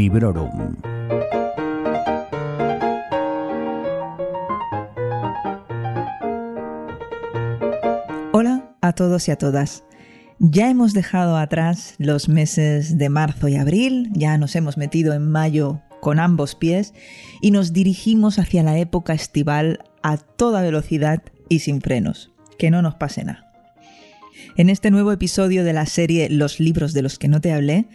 Librorum. Hola a todos y a todas. Ya hemos dejado atrás los meses de marzo y abril, ya nos hemos metido en mayo con ambos pies y nos dirigimos hacia la época estival a toda velocidad y sin frenos. Que no nos pase nada. En este nuevo episodio de la serie Los libros de los que no te hablé,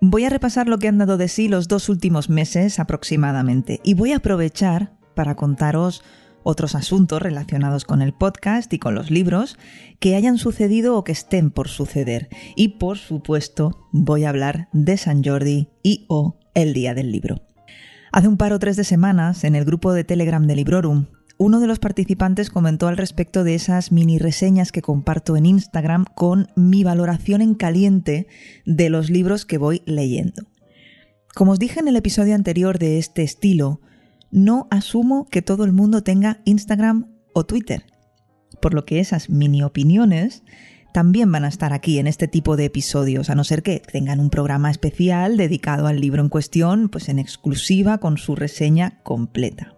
voy a repasar lo que han dado de sí los dos últimos meses aproximadamente y voy a aprovechar para contaros otros asuntos relacionados con el podcast y con los libros que hayan sucedido o que estén por suceder. Y por supuesto voy a hablar de San Jordi y o el Día del Libro. Hace un par o tres de semanas, en el grupo de Telegram de Librorum, uno de los participantes comentó al respecto de esas mini reseñas que comparto en Instagram con mi valoración en caliente de los libros que voy leyendo. Como os dije en el episodio anterior de este estilo, no asumo que todo el mundo tenga Instagram o Twitter, por lo que esas mini opiniones también van a estar aquí en este tipo de episodios, a no ser que tengan un programa especial dedicado al libro en cuestión, pues en exclusiva con su reseña completa.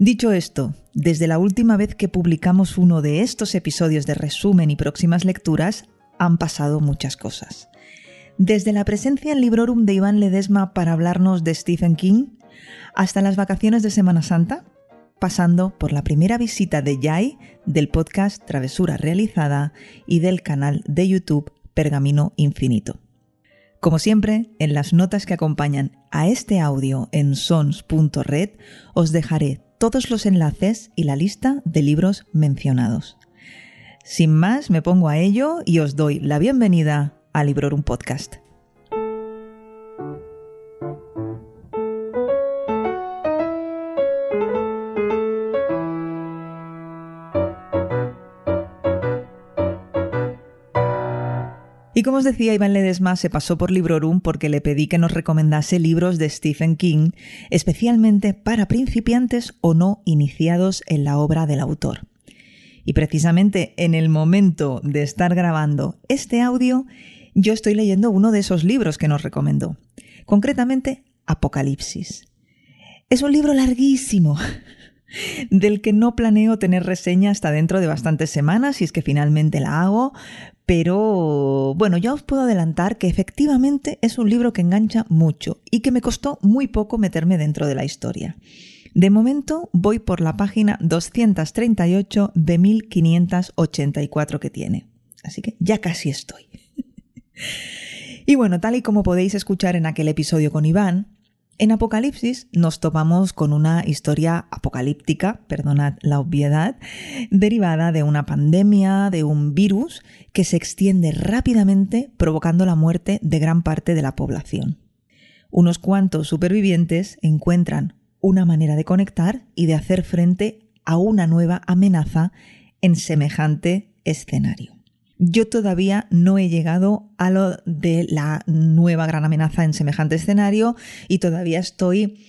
Dicho esto, desde la última vez que publicamos uno de estos episodios de resumen y próximas lecturas, han pasado muchas cosas. Desde la presencia en Librorum de Iván Ledesma para hablarnos de Stephen King, hasta las vacaciones de Semana Santa, pasando por la primera visita de Yai del podcast Travesura Realizada y del canal de YouTube Pergamino Infinito. Como siempre, en las notas que acompañan a este audio en sons.red os dejaré todos los enlaces y la lista de libros mencionados. Sin más, me pongo a ello y os doy la bienvenida a Librorum Podcast. Y como os decía, Iván Ledesma se pasó por Librorum porque le pedí que nos recomendase libros de Stephen King, especialmente para principiantes o no iniciados en la obra del autor. Y precisamente en el momento de estar grabando este audio, yo estoy leyendo uno de esos libros que nos recomendó, concretamente Apocalipsis. Es un libro larguísimo, del que no planeo tener reseña hasta dentro de bastantes semanas, si es que finalmente la hago, pero bueno, ya os puedo adelantar que efectivamente es un libro que engancha mucho y que me costó muy poco meterme dentro de la historia. De momento voy por la página 238 de 1584 que tiene, así que ya casi estoy. y bueno, tal y como podéis escuchar en aquel episodio con Iván, en Apocalipsis nos topamos con una historia apocalíptica, perdonad la obviedad, derivada de una pandemia, de un virus que se extiende rápidamente provocando la muerte de gran parte de la población. Unos cuantos supervivientes encuentran una manera de conectar y de hacer frente a una nueva amenaza en semejante escenario. Yo todavía no he llegado a lo de la nueva gran amenaza en semejante escenario y todavía estoy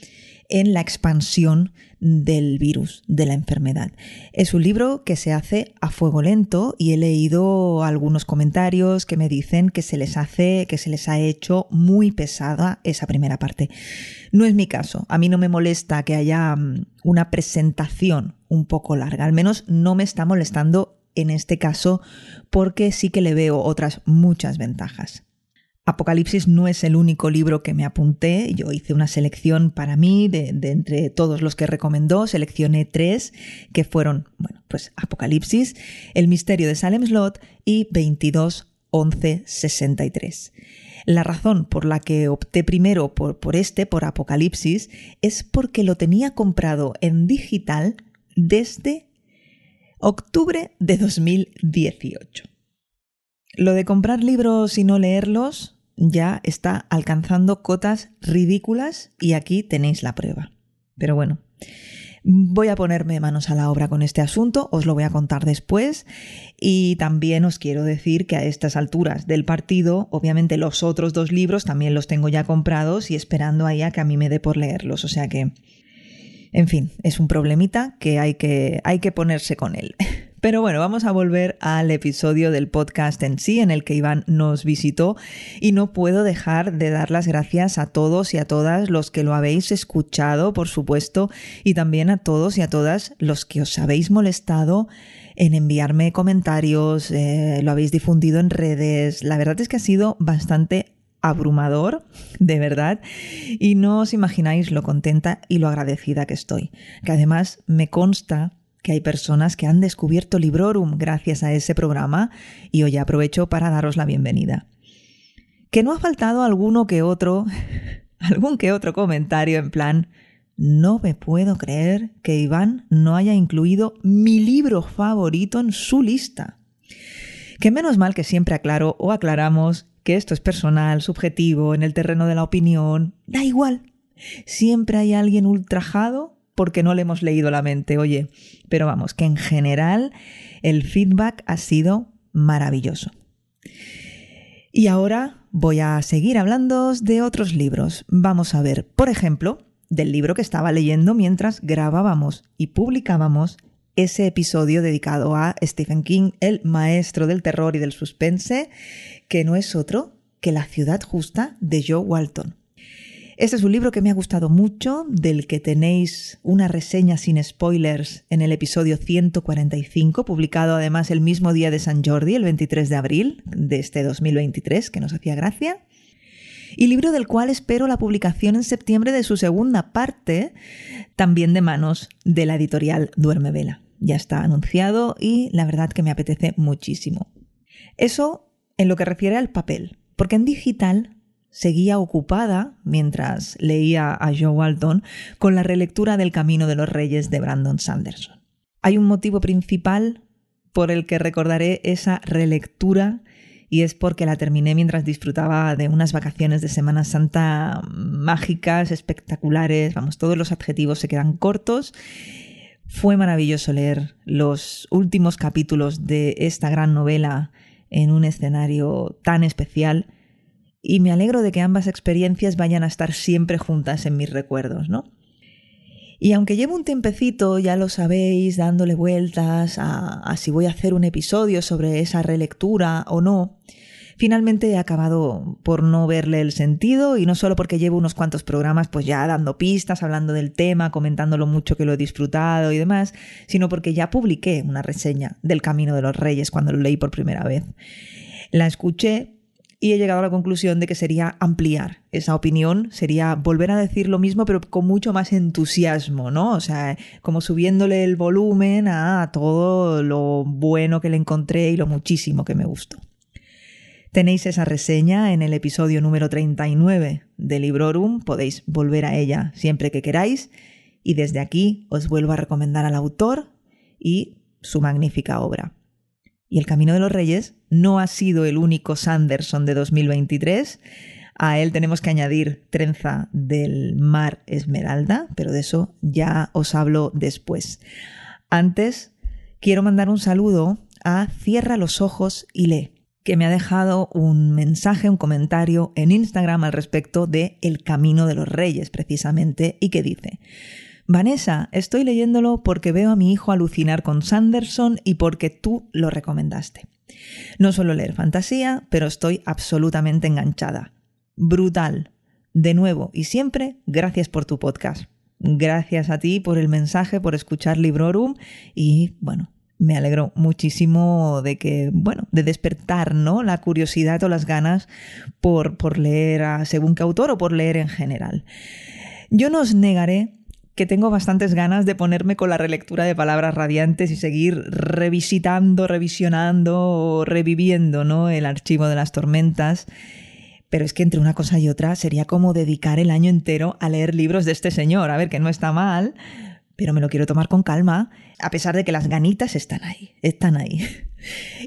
en la expansión del virus, de la enfermedad. Es un libro que se hace a fuego lento y he leído algunos comentarios que me dicen que se les hace, que se les ha hecho muy pesada esa primera parte. No es mi caso. A mí no me molesta que haya mm, una presentación un poco larga. Al menos no me está molestando en este caso porque sí que le veo otras muchas ventajas. Apocalipsis no es el único libro que me apunté, yo hice una selección para mí de, entre todos los que recomendó, seleccioné tres que fueron, bueno, pues Apocalipsis, El misterio de Salem Slot y 22 11 63. La razón por la que opté primero por, por este, por Apocalipsis, es porque lo tenía comprado en digital desde octubre de 2018. Lo de comprar libros y no leerlos ya está alcanzando cotas ridículas y aquí tenéis la prueba. Pero bueno, voy a ponerme manos a la obra con este asunto, os lo voy a contar después y también os quiero decir que a estas alturas del partido, obviamente los otros dos libros también los tengo ya comprados y esperando ahí a que a mí me dé por leerlos, o sea que en fin, es un problemita que hay que, hay que ponerse con él. Pero bueno, vamos a volver al episodio del podcast en sí, en el que Iván nos visitó, y no puedo dejar de dar las gracias a todos y a todas los que lo habéis escuchado, por supuesto, y también a todos y a todas los que os habéis molestado en enviarme comentarios, eh, lo habéis difundido en redes. La verdad es que ha sido bastante abrumador, de verdad, y no os imagináis lo contenta y lo agradecida que estoy. Que además me consta que hay personas que han descubierto Librorum gracias a ese programa y hoy aprovecho para daros la bienvenida. Que no ha faltado alguno que otro, algún que otro comentario en plan, no me puedo creer que Iván no haya incluido mi libro favorito en su lista. Que menos mal que siempre aclaro o aclaramos que esto es personal, subjetivo, en el terreno de la opinión, da igual. Siempre hay alguien ultrajado porque no le hemos leído la mente, oye. Pero vamos, que en general el feedback ha sido maravilloso. Y ahora voy a seguir hablando de otros libros. Vamos a ver, por ejemplo, del libro que estaba leyendo mientras grabábamos y publicábamos ese episodio dedicado a Stephen King, el maestro del terror y del suspense, que no es otro que La ciudad justa de Joe Walton. Este es un libro que me ha gustado mucho, del que tenéis una reseña sin spoilers en el episodio 145, publicado además el mismo día de San Jordi, el 23 de abril de este 2023, que nos hacía gracia. Y libro del cual espero la publicación en septiembre de su segunda parte, también de manos de la editorial Duerme Vela. Ya está anunciado y la verdad que me apetece muchísimo. Eso en lo que refiere al papel, porque en digital seguía ocupada, mientras leía a Joe Walton, con la relectura del Camino de los Reyes de Brandon Sanderson. Hay un motivo principal por el que recordaré esa relectura y es porque la terminé mientras disfrutaba de unas vacaciones de Semana Santa mágicas, espectaculares, vamos, todos los adjetivos se quedan cortos. Fue maravilloso leer los últimos capítulos de esta gran novela en un escenario tan especial y me alegro de que ambas experiencias vayan a estar siempre juntas en mis recuerdos, ¿no? Y aunque llevo un tiempecito, ya lo sabéis, dándole vueltas a, si voy a hacer un episodio sobre esa relectura o no, finalmente he acabado por no verle el sentido y no solo porque llevo unos cuantos programas pues ya dando pistas, hablando del tema, comentando lo mucho que lo he disfrutado y demás, sino porque ya publiqué una reseña del Camino de los Reyes cuando lo leí por primera vez. La escuché y he llegado a la conclusión de que sería ampliar esa opinión, sería volver a decir lo mismo pero con mucho más entusiasmo, ¿no? O sea, como subiéndole el volumen a todo lo bueno que le encontré y lo muchísimo que me gustó. Tenéis esa reseña en el episodio número 39 de Librorum, podéis volver a ella siempre que queráis y desde aquí os vuelvo a recomendar al autor y su magnífica obra. Y El Camino de los Reyes no ha sido el único Sanderson de 2023. A él tenemos que añadir Trenza del Mar Esmeralda, pero de eso ya os hablo después. Antes, quiero mandar un saludo a Cierra los ojos y lee, que me ha dejado un mensaje, un comentario en Instagram al respecto de El Camino de los Reyes, precisamente, y que dice, Vanessa, estoy leyéndolo porque veo a mi hijo alucinar con Sanderson y porque tú lo recomendaste. No suelo leer fantasía, pero estoy absolutamente enganchada. Brutal. De nuevo y siempre, gracias por tu podcast. Gracias a ti por el mensaje, por escuchar Librorum y bueno, me alegro muchísimo de que, bueno, de despertar, ¿no? La curiosidad o las ganas por, por leer a según qué autor o por leer en general. Yo no os negaré que tengo bastantes ganas de ponerme con la relectura de Palabras Radiantes y seguir revisitando, revisionando reviviendo ¿no? el archivo de las tormentas. Pero es que entre una cosa y otra sería como dedicar el año entero a leer libros de este señor. A ver, que no está mal, pero me lo quiero tomar con calma, a pesar de que las ganitas están ahí, están ahí.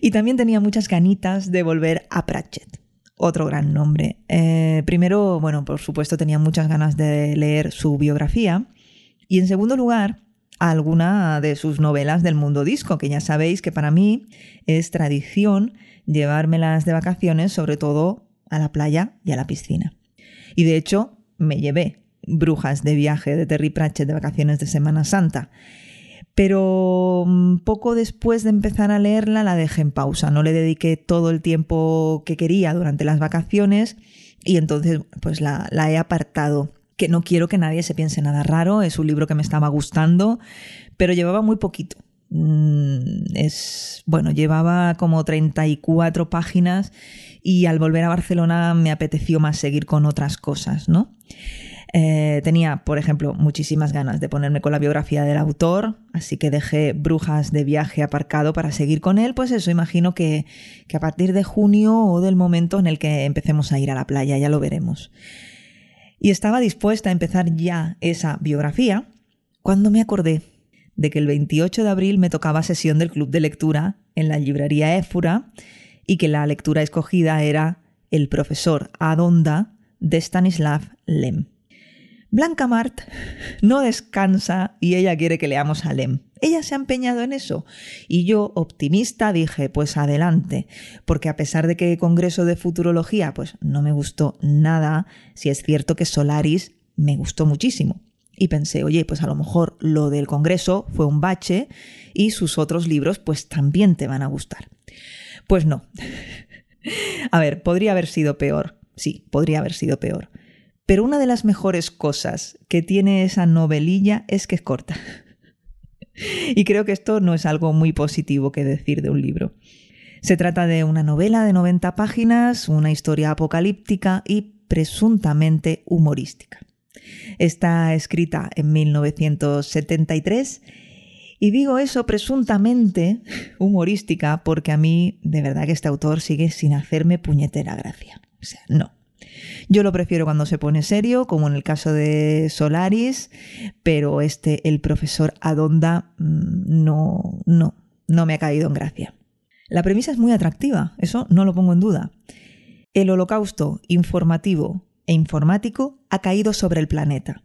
Y también tenía muchas ganitas de volver a Pratchett otro gran nombre. Eh, primero, bueno, por supuesto tenía muchas ganas de leer su biografía y en segundo lugar, alguna de sus novelas del mundo disco, que ya sabéis que para mí es tradición llevármelas de vacaciones, sobre todo a la playa y a la piscina. Y de hecho, me llevé Brujas de viaje de Terry Pratchett de vacaciones de Semana Santa. Pero mm, poco después de empezar a leerla la dejé en pausa, no le dediqué todo el tiempo que quería durante las vacaciones y entonces pues la, la he apartado que no quiero que nadie se piense nada raro, es un libro que me estaba gustando, pero llevaba muy poquito. Mm, es bueno, llevaba como 34 páginas y al volver a Barcelona me apeteció más seguir con otras cosas, ¿no? Eh, tenía, por ejemplo, muchísimas ganas de ponerme con la biografía del autor, así que dejé Brujas de viaje aparcado para seguir con él. Pues eso, imagino que, que a partir de junio o del momento en el que empecemos a ir a la playa, ya lo veremos. Y estaba dispuesta a empezar ya esa biografía cuando me acordé de que el 28 de abril me tocaba sesión del club de lectura en la librería Éfura y que la lectura escogida era El profesor Adonda de Stanislav Lem. Blanca Mart no descansa y ella quiere que leamos a Lem. Ella se ha empeñado en eso. Y yo, optimista, dije, pues adelante, porque a pesar de que Congreso de Futurología, pues no me gustó nada, si es cierto que Solaris me gustó muchísimo. Y pensé, oye, pues a lo mejor lo del Congreso fue un bache y sus otros libros pues también te van a gustar. Pues no. a ver, podría haber sido peor. Sí, podría haber sido peor. Pero una de las mejores cosas que tiene esa novelilla es que es corta. y creo que esto no es algo muy positivo que decir de un libro. Se trata de una novela de 90 páginas, una historia apocalíptica y presuntamente humorística. Está escrita en 1973 y digo eso presuntamente humorística porque a mí de verdad que este autor sigue sin hacerme puñetera gracia. O sea, no. Yo lo prefiero cuando se pone serio, como en el caso de Solaris, pero este, el profesor Adonda, mm, no, no, no me ha caído en gracia. La premisa es muy atractiva, eso no lo pongo en duda. El holocausto informativo e informático ha caído sobre el planeta.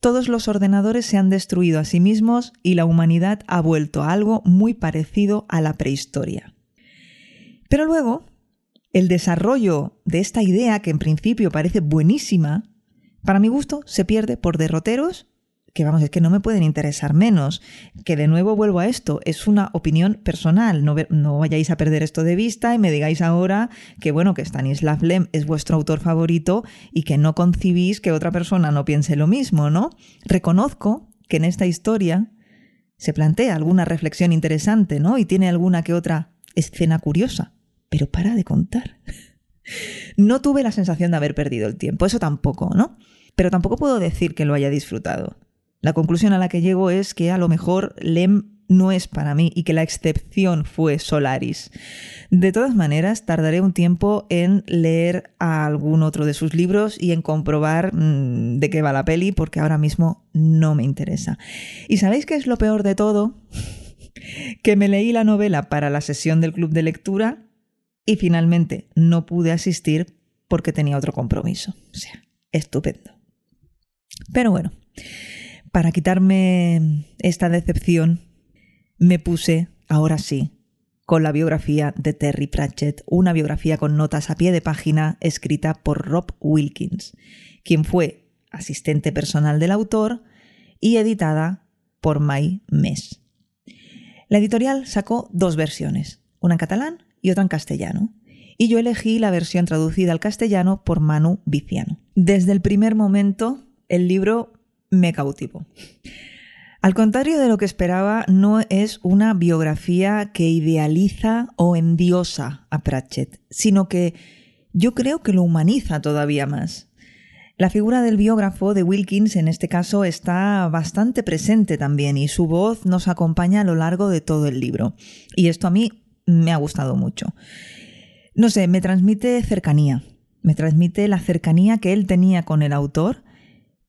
Todos los ordenadores se han destruido a sí mismos y la humanidad ha vuelto a algo muy parecido a la prehistoria. Pero luego, el desarrollo de esta idea, que en principio parece buenísima, para mi gusto se pierde por derroteros que vamos, es que no me pueden interesar menos. Que de nuevo vuelvo a esto, es una opinión personal, no, vayáis a perder esto de vista y me digáis ahora que bueno, que Stanislav Lem es vuestro autor favorito y que no concibís que otra persona no piense lo mismo, ¿no? Reconozco que en esta historia se plantea alguna reflexión interesante, ¿no? Y tiene alguna que otra escena curiosa pero para de contar. No tuve la sensación de haber perdido el tiempo, eso tampoco, ¿no? Pero tampoco puedo decir que lo haya disfrutado. La conclusión a la que llego es que a lo mejor Lem no es para mí y que la excepción fue Solaris. De todas maneras, tardaré un tiempo en leer algún otro de sus libros y en comprobar mm, de qué va la peli, porque ahora mismo no me interesa. ¿Y sabéis qué es lo peor de todo? que me leí la novela para la sesión del club de lectura y finalmente no pude asistir porque tenía otro compromiso. O sea, estupendo. Pero bueno, para quitarme esta decepción, me puse, ahora sí, con la biografía de Terry Pratchett, una biografía con notas a pie de página escrita por Rob Wilkins, quien fue asistente personal del autor y editada por May Mes. La editorial sacó dos versiones, una en catalán y otra en castellano. Y yo elegí la versión traducida al castellano por Manu Viciano. Desde el primer momento, el libro me cautivó. Al contrario de lo que esperaba, no es una biografía que idealiza o endiosa a Pratchett, sino que yo creo que lo humaniza todavía más. La figura del biógrafo de Wilkins en este caso está bastante presente también y su voz nos acompaña a lo largo de todo el libro. Y esto a mí me ha gustado mucho. No sé, me transmite cercanía, me transmite la cercanía que él tenía con el autor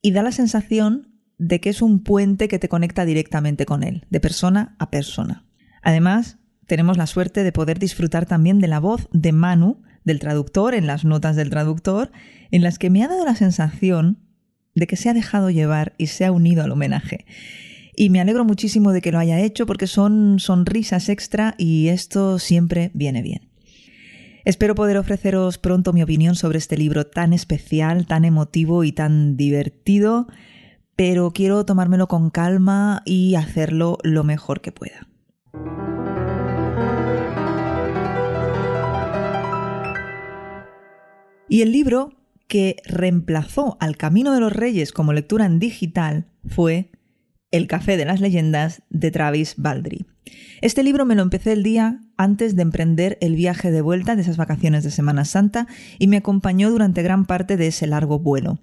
y da la sensación de que es un puente que te conecta directamente con él, de persona a persona. Además, tenemos la suerte de poder disfrutar también de la voz de Manu, del traductor, en las notas del traductor, en las que me ha dado la sensación de que se ha dejado llevar y se ha unido al homenaje. Y me alegro muchísimo de que lo haya hecho porque son sonrisas extra y esto siempre viene bien. Espero poder ofreceros pronto mi opinión sobre este libro tan especial, tan emotivo y tan divertido, pero quiero tomármelo con calma y hacerlo lo mejor que pueda. Y el libro que reemplazó al Camino de los Reyes como lectura en digital fue El Café de las Leyendas de Travis Baldry. Este libro me lo empecé el día antes de emprender el viaje de vuelta de esas vacaciones de Semana Santa y me acompañó durante gran parte de ese largo vuelo.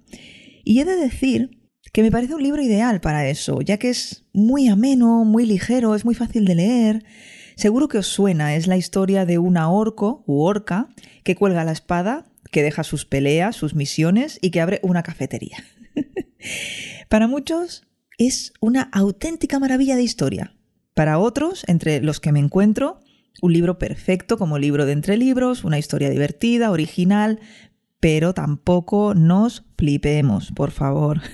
Y he de decir que me parece un libro ideal para eso, ya que es muy ameno, muy ligero, es muy fácil de leer. Seguro que os suena, es la historia de una orco u orca que cuelga la espada, que deja sus peleas, sus misiones y que abre una cafetería. para muchos es una auténtica maravilla de historia. Para otros, entre los que me encuentro, un libro perfecto como libro de entre libros, una historia divertida, original, pero tampoco nos flipemos, por favor.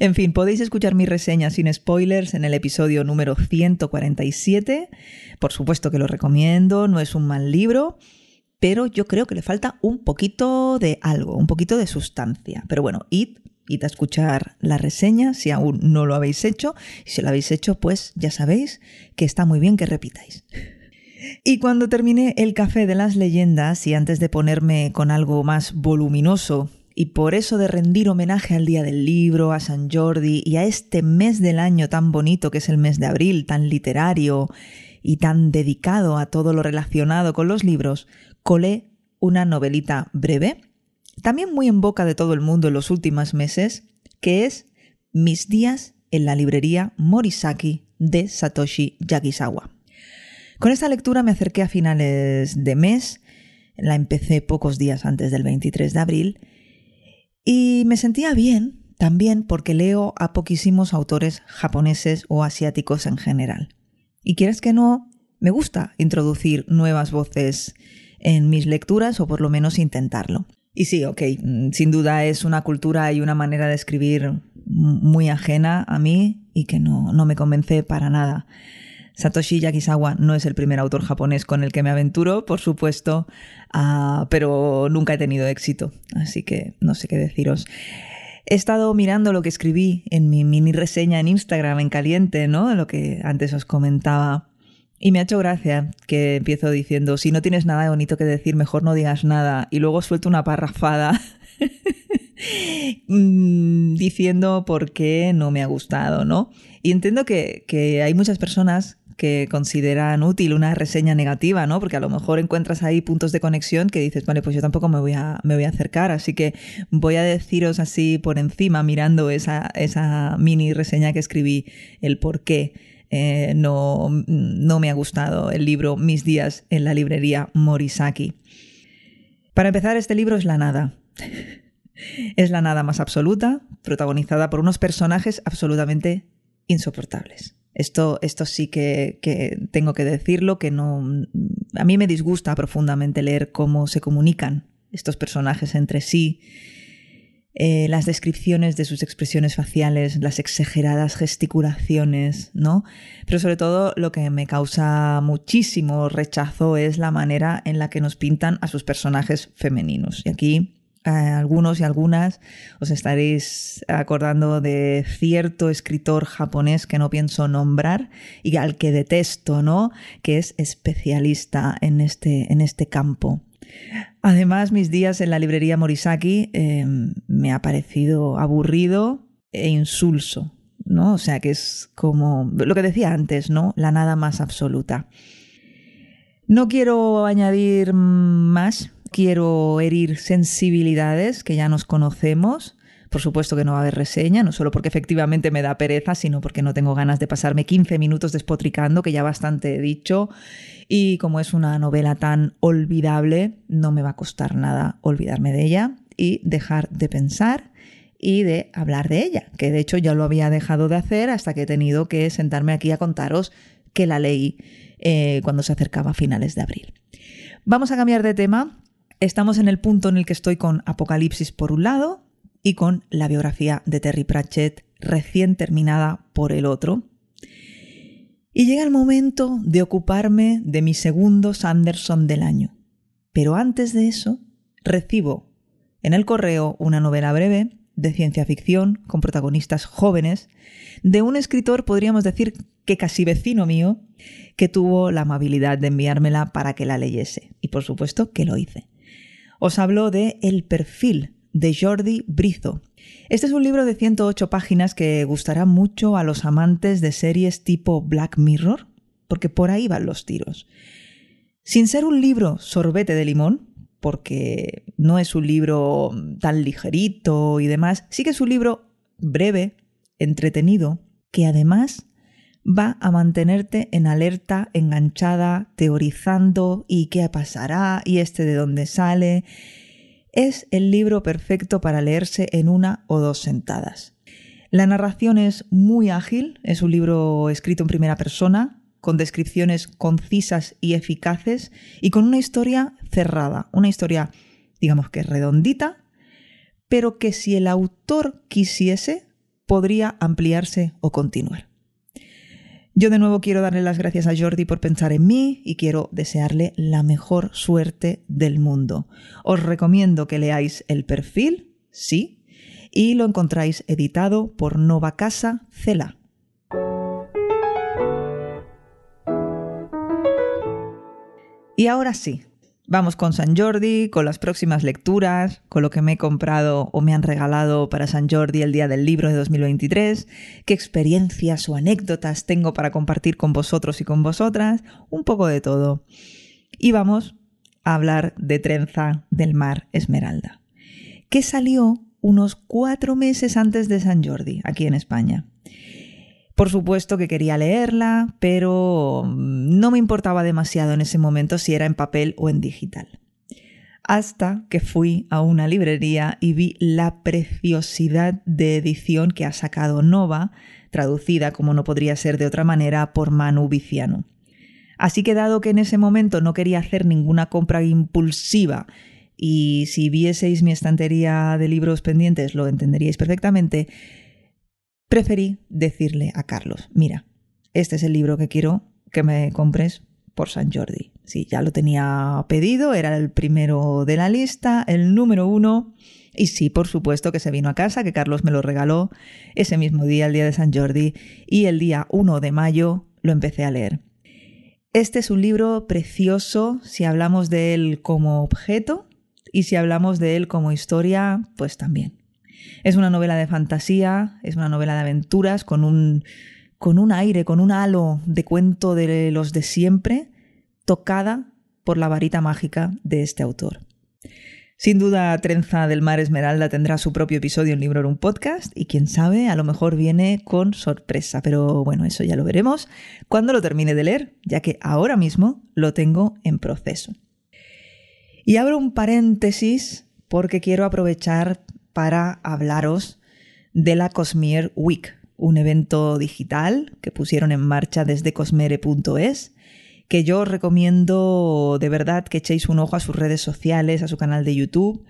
En fin, podéis escuchar mi reseña sin spoilers en el episodio número 147. Por supuesto que lo recomiendo, no es un mal libro, pero yo creo que le falta un poquito de algo, un poquito de sustancia. Pero bueno, id, id a escuchar la reseña si aún no lo habéis hecho. Y si lo habéis hecho, pues ya sabéis que está muy bien que repitáis. Y cuando terminé el café de las leyendas y antes de ponerme con algo más voluminoso y por eso de rendir homenaje al Día del Libro, a San Jordi y a este mes del año tan bonito que es el mes de abril, tan literario y tan dedicado a todo lo relacionado con los libros, colé una novelita breve, también muy en boca de todo el mundo en los últimos meses, que es Mis días en la librería Morisaki de Satoshi Yagisawa. Con esta lectura me acerqué a finales de mes, la empecé pocos días antes del 23 de abril, y me sentía bien también porque leo a poquísimos autores japoneses o asiáticos en general. Y quieres que no, me gusta introducir nuevas voces en mis lecturas o por lo menos intentarlo. Y sí, ok, sin duda es una cultura y una manera de escribir muy ajena a mí y que no, no me convence para nada. Satoshi Yakisawa no es el primer autor japonés con el que me aventuro, por supuesto, ah, pero nunca he tenido éxito, así que no sé qué deciros. He estado mirando lo que escribí en mi mini reseña en Instagram en caliente, ¿no? Lo que antes os comentaba. Y me ha hecho gracia que empiezo diciendo, si no tienes nada bonito que decir, mejor no digas nada. Y luego suelto una parrafada mm, diciendo por qué no me ha gustado, ¿no? Y entiendo que, que hay muchas personas que consideran útil una reseña negativa, ¿no? Porque a lo mejor encuentras ahí puntos de conexión que dices, vale, pues yo tampoco me voy a, me voy a acercar, así que voy a deciros así por encima, mirando esa, esa mini reseña que escribí, el por qué eh, no, no me ha gustado el libro Mis días en la librería Morisaki. Para empezar, este libro es la nada. es la nada más absoluta, protagonizada por unos personajes absolutamente insoportables. Esto, esto sí que, que, tengo que decirlo, que no. A mí me disgusta profundamente leer cómo se comunican estos personajes entre sí, eh, las descripciones de sus expresiones faciales, las exageradas gesticulaciones, ¿no? Pero sobre todo lo que me causa muchísimo rechazo es la manera en la que nos pintan a sus personajes femeninos. Y aquí algunos y algunas os estaréis acordando de cierto escritor japonés que no pienso nombrar y al que detesto, ¿no? Que es especialista en este, en este campo. Además, mis días en la librería Morisaki em, me ha parecido aburrido e insulso, ¿no? O sea que es como lo que decía antes, ¿no? La nada más absoluta. No quiero añadir más quiero herir sensibilidades que ya nos conocemos. Por supuesto que no va a haber reseña, no solo porque efectivamente me da pereza, sino porque no tengo ganas de pasarme 15 minutos despotricando, que ya bastante he dicho. Y como es una novela tan olvidable, no me va a costar nada olvidarme de ella y dejar de pensar y de hablar de ella, que de hecho ya lo había dejado de hacer hasta que he tenido que sentarme aquí a contaros que la leí eh, cuando se acercaba a finales de abril. Vamos a cambiar de tema Estamos en el punto en el que estoy con Apocalipsis por un lado y con la biografía de Terry Pratchett recién terminada por el otro. Y llega el momento de ocuparme de mi segundo Sanderson del año. Pero antes de eso, recibo en el correo una novela breve de ciencia ficción con protagonistas jóvenes, de un escritor, podríamos decir que casi vecino mío, que tuvo la amabilidad de enviármela para que la leyese. Y por supuesto que lo hice. Os hablo de El perfil de Jordi Brizo. Este es un libro de 108 páginas que gustará mucho a los amantes de series tipo Black Mirror, porque por ahí van los tiros. Sin ser un libro sorbete de limón, porque no es un libro tan ligerito y demás, sí que es un libro breve, entretenido, que además va a mantenerte en alerta, enganchada, teorizando y qué pasará y este de dónde sale. Es el libro perfecto para leerse en una o dos sentadas. La narración es muy ágil, es un libro escrito en primera persona, con descripciones concisas y eficaces y con una historia cerrada, una historia, digamos que redondita, pero que si el autor quisiese, podría ampliarse o continuar. Yo de nuevo quiero darle las gracias a Jordi por pensar en mí y quiero desearle la mejor suerte del mundo. Os recomiendo que leáis el perfil, sí, y lo encontráis editado por Nova Casa Cela. Y ahora sí, vamos con San Jordi, con las próximas lecturas, con lo que me he comprado o me han regalado para San Jordi el día del libro de 2023, qué experiencias o anécdotas tengo para compartir con vosotros y con vosotras, un poco de todo. Y vamos a hablar de Trenza del Mar Esmeralda, que salió unos cuatro meses antes de San Jordi, aquí en España. Por supuesto que quería leerla, pero no me importaba demasiado en ese momento si era en papel o en digital. Hasta que fui a una librería y vi la preciosidad de edición que ha sacado Nova, traducida como no podría ser de otra manera por Manu Viciano. Así que dado que en ese momento no quería hacer ninguna compra impulsiva y si vieseis mi estantería de libros pendientes lo entenderíais perfectamente, preferí decirle a Carlos, mira, este es el libro que quiero que me compres por San Jordi. Sí, ya lo tenía pedido, era el primero de la lista, el número uno. Y sí, por supuesto que se vino a casa, que Carlos me lo regaló ese mismo día, el día de San Jordi, y el día 1 de mayo lo empecé a leer. Este es un libro precioso si hablamos de él como objeto y si hablamos de él como historia, pues también. Es una novela de fantasía, es una novela de aventuras con un, con un aire, con un halo de cuento de los de siempre, tocada por la varita mágica de este autor. Sin duda, Trenza del Mar Esmeralda tendrá su propio episodio en Libro en un podcast y quién sabe, a lo mejor viene con sorpresa, pero bueno, eso ya lo veremos cuando lo termine de leer, ya que ahora mismo lo tengo en proceso. Y abro un paréntesis porque quiero aprovechar para hablaros de la Cosmier Week, un evento digital que pusieron en marcha desde cosmere.es, que yo os recomiendo de verdad que echéis un ojo a sus redes sociales, a su canal de YouTube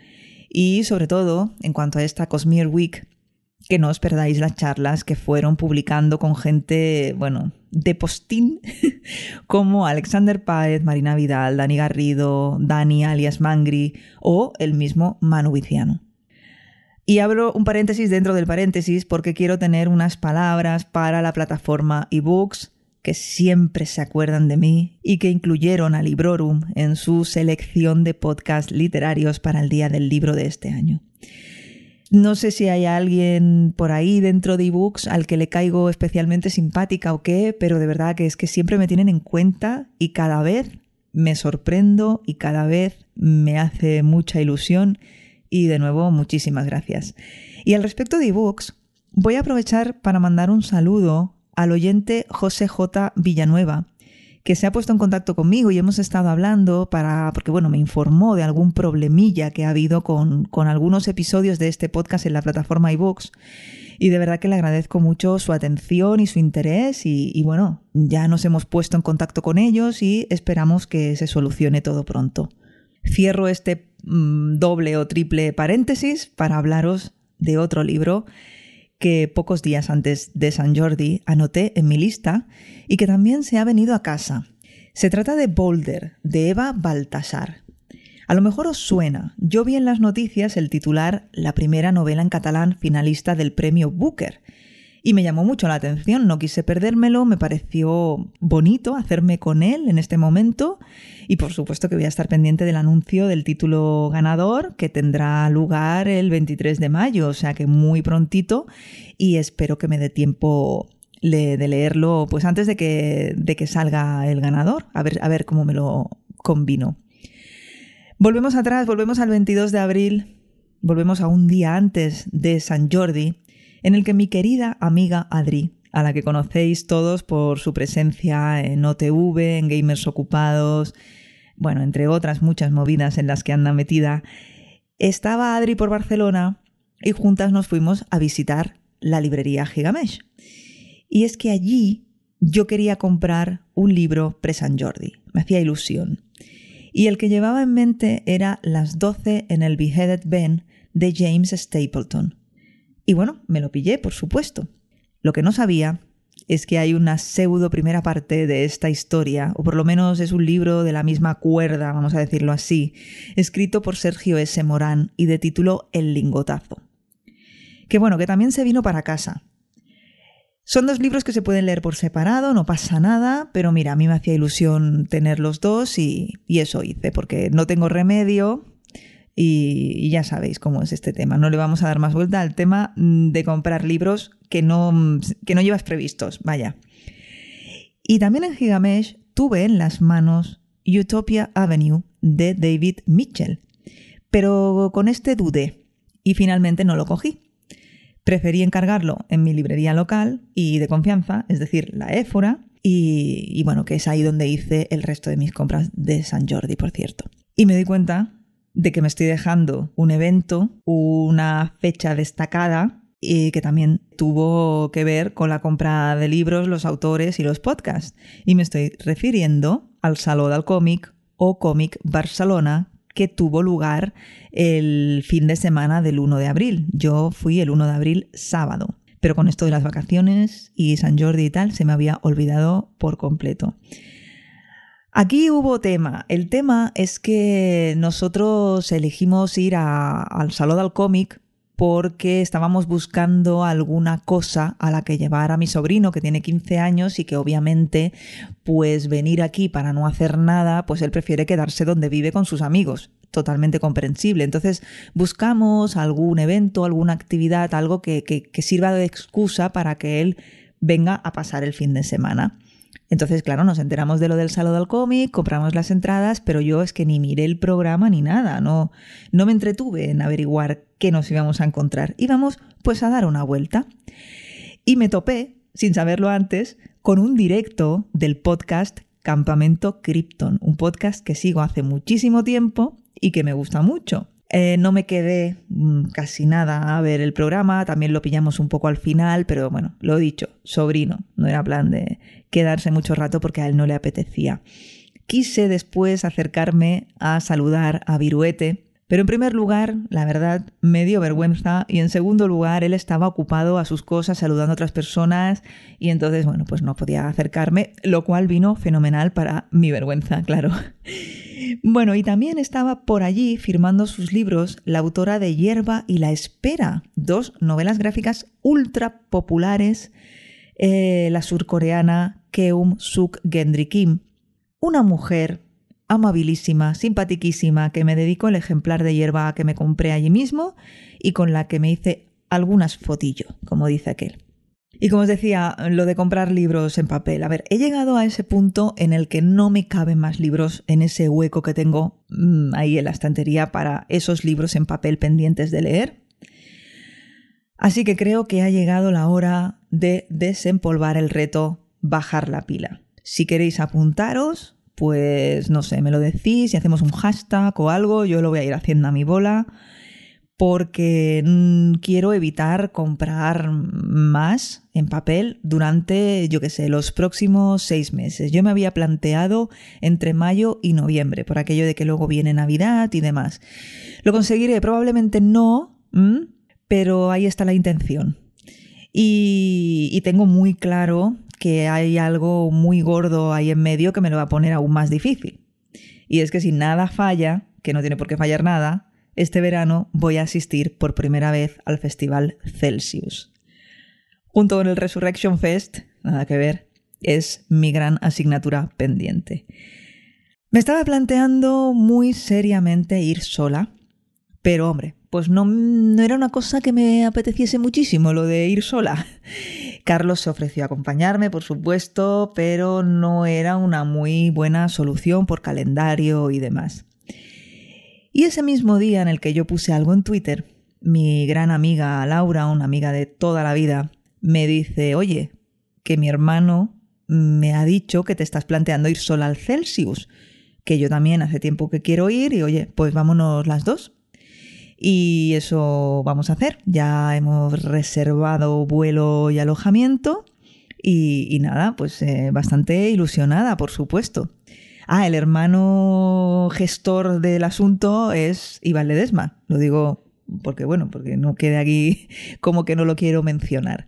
y sobre todo en cuanto a esta Cosmier Week, que no os perdáis las charlas que fueron publicando con gente, bueno, de postín, como Alexander Páez, Marina Vidal, Dani Garrido, Dani alias Mangri o el mismo Manu Viciano. Y abro un paréntesis dentro del paréntesis porque quiero tener unas palabras para la plataforma eBooks que siempre se acuerdan de mí y que incluyeron a Librorum en su selección de podcasts literarios para el Día del Libro de este año. No sé si hay alguien por ahí dentro de ebooks al que le caigo especialmente simpática o qué, pero de verdad que es que siempre me tienen en cuenta y cada vez me sorprendo y cada vez me hace mucha ilusión y de nuevo, muchísimas gracias. Y al respecto de ebooks, voy a aprovechar para mandar un saludo al oyente José J. Villanueva, que se ha puesto en contacto conmigo y hemos estado hablando para, porque bueno, me informó de algún problemilla que ha habido con, con algunos episodios de este podcast en la plataforma iVoox. Y de verdad que le agradezco mucho su atención y su interés y, y bueno, ya nos hemos puesto en contacto con ellos y esperamos que se solucione todo pronto. Cierro este Mm, doble o triple paréntesis para hablaros de otro libro que pocos días antes de San Jordi anoté en mi lista y que también se ha venido a casa. Se trata de Boulder, de Eva Baltasar. A lo mejor os suena. Yo vi en las noticias el titular La primera novela en catalán finalista del premio Booker. Y me llamó mucho la atención, no quise perdérmelo, me pareció bonito hacerme con él en este momento y por supuesto que voy a estar pendiente del anuncio del título ganador que tendrá lugar el 23 de mayo, o sea que muy prontito y espero que me dé tiempo de leerlo pues antes de que, de que salga el ganador, a ver, a ver cómo me lo combino. Volvemos atrás, volvemos al 22 de abril, volvemos a un día antes de San Jordi en el que mi querida amiga Adri, a la que conocéis todos por su presencia en OTV, en Gamers Ocupados, bueno, entre otras muchas movidas en las que anda metida, estaba Adri por Barcelona y juntas nos fuimos a visitar la librería Gigamesh. Y es que allí yo quería comprar un libro pre-San Jordi, me hacía ilusión. Y el que llevaba en mente era Las 12 en el Beheaded Ben de James Stapleton, y bueno, me lo pillé, por supuesto. Lo que no sabía es que hay una pseudo primera parte de esta historia, o por lo menos es un libro de la misma cuerda, vamos a decirlo así, escrito por Sergio S. Morán y de título El lingotazo. Que bueno, que también se vino para casa. Son dos libros que se pueden leer por separado, no pasa nada, pero mira, a mí me hacía ilusión tener los dos y, y eso hice, porque no tengo remedio, y, ya sabéis cómo es este tema. No le vamos a dar más vuelta al tema mm, de comprar libros que no, mm, que no llevas previstos. Vaya. Y también en Gigamesh tuve en las manos Utopia Avenue de David Mitchell. Pero con este dudé y finalmente no lo cogí. Preferí encargarlo en mi librería local y de confianza, es decir, la Éfora, y, y, bueno, que es ahí donde hice el resto de mis compras de San Jordi, por cierto. Y me di cuenta de que me estoy dejando un evento, una fecha destacada y que también tuvo que ver con la compra de libros, los autores y los podcasts. Y me estoy refiriendo al Saló del Cómic o Cómic Barcelona que tuvo lugar el fin de semana del 1 de abril. Yo fui el 1 de abril sábado, pero con esto de las vacaciones y San Jordi y tal se me había olvidado por completo. Aquí hubo tema. El tema es que nosotros elegimos ir al Salón del Cómic porque estábamos buscando alguna cosa a la que llevar a mi sobrino que tiene 15 años y que obviamente pues venir aquí para no hacer nada, pues él prefiere quedarse donde vive con sus amigos. Totalmente comprensible. Entonces buscamos algún evento, alguna actividad, algo que, que sirva de excusa para que él venga a pasar el fin de semana. Entonces, claro, nos enteramos de lo del Salón del Cómic, compramos las entradas, pero yo es que ni miré el programa ni nada, no, no me entretuve en averiguar qué nos íbamos a encontrar. Íbamos pues a dar una vuelta. Y me topé, sin saberlo antes, con un directo del podcast Campamento Krypton, un podcast que sigo hace muchísimo tiempo y que me gusta mucho. Eh, no me quedé mm, casi nada a ver el programa, también lo pillamos un poco al final, pero bueno, lo he dicho, sobrino, no era plan de quedarse mucho rato porque a él no le apetecía. Quise después acercarme a saludar a Viruete, pero en primer lugar, la verdad, me dio vergüenza. Y en segundo lugar, él estaba ocupado a sus cosas saludando a otras personas. Y entonces, bueno, pues no podía acercarme, lo cual vino fenomenal para mi vergüenza, claro. Bueno, y también estaba por allí firmando sus libros la autora de Hierba y la Espera, dos novelas gráficas ultra populares, eh, la surcoreana Keum Suk Gendry Kim, una mujer amabilísima, simpatiquísima, que me dedicó el ejemplar de hierba que me compré allí mismo y con la que me hice algunas fotillo, como dice aquel. Y como os decía, lo de comprar libros en papel. A ver, he llegado a ese punto en el que no me caben más libros en ese hueco que tengo mm, ahí en la estantería para esos libros en papel pendientes de leer. Así que creo que ha llegado la hora de desempolvar el reto, bajar la pila. Si queréis apuntaros, pues no sé, me lo decís y hacemos un hashtag o algo, yo lo voy a ir haciendo a mi bola porque mm, quiero evitar comprar más en papel durante, yo qué sé, los próximos seis meses. Yo me había planteado entre mayo y noviembre, por aquello de que luego viene Navidad y demás. ¿Lo conseguiré? Probablemente no, pero ahí está la intención. Y, y tengo muy claro que hay algo muy gordo ahí en medio que me lo va a poner aún más difícil. Y es que si nada falla, que no tiene por qué fallar nada, este verano voy a asistir por primera vez al festival Celsius. Junto con el Resurrection Fest, nada que ver, es mi gran asignatura pendiente. Me estaba planteando muy seriamente ir sola, pero hombre, pues no, no, era una cosa que me apeteciese muchísimo lo de ir sola. Carlos se ofreció a acompañarme, por supuesto, pero no era una muy buena solución por calendario y demás. Y ese mismo día en el que yo puse algo en Twitter, mi gran amiga Laura, una amiga de toda la vida, me dice, oye, que mi hermano me ha dicho que te estás planteando ir sola al Celsius, que yo también hace tiempo que quiero ir y oye, pues vámonos las dos. Y eso vamos a hacer. Ya hemos reservado vuelo y alojamiento y, nada, pues eh, bastante ilusionada, por supuesto. Ah, el hermano gestor del asunto es Iván Ledesma. Lo digo porque, bueno, porque no quede aquí como que no lo quiero mencionar.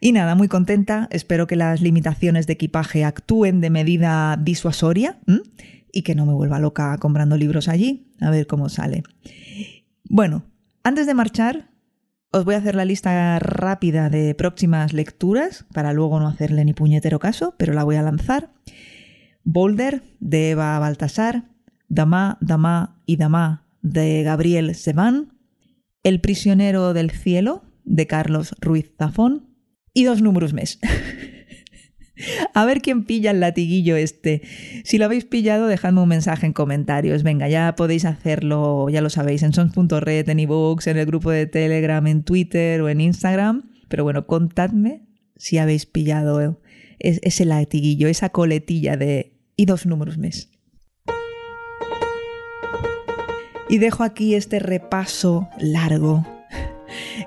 Y nada, muy contenta. Espero que las limitaciones de equipaje actúen de medida disuasoria y que no me vuelva loca comprando libros allí. A ver cómo sale. Bueno, antes de marchar, os voy a hacer la lista rápida de próximas lecturas para luego no hacerle ni puñetero caso, pero la voy a lanzar. Boulder de Eva Baltasar, Damá, Damá y Damá de Gabriel Sebán, El prisionero del cielo de Carlos Ruiz Zafón y dos números mes. A ver quién pilla el latiguillo este. Si lo habéis pillado, dejadme un mensaje en comentarios. Venga, ya podéis hacerlo, ya lo sabéis, en sons.red, en ebooks, en el grupo de Telegram, en Twitter o en Instagram. Pero bueno, contadme si habéis pillado ese latiguillo, esa coletilla de y dos números mes. Y dejo aquí este repaso largo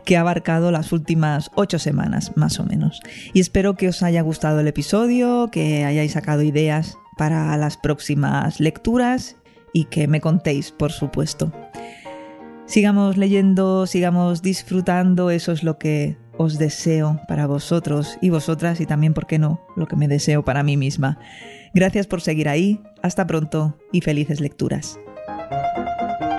que ha abarcado las últimas ocho semanas, más o menos. Y espero que os haya gustado el episodio, que hayáis sacado ideas para las próximas lecturas y que me contéis, por supuesto. Sigamos leyendo, sigamos disfrutando, eso es lo que os deseo para vosotros y vosotras y también, ¿por qué no?, lo que me deseo para mí misma. Gracias por seguir ahí, hasta pronto y felices lecturas.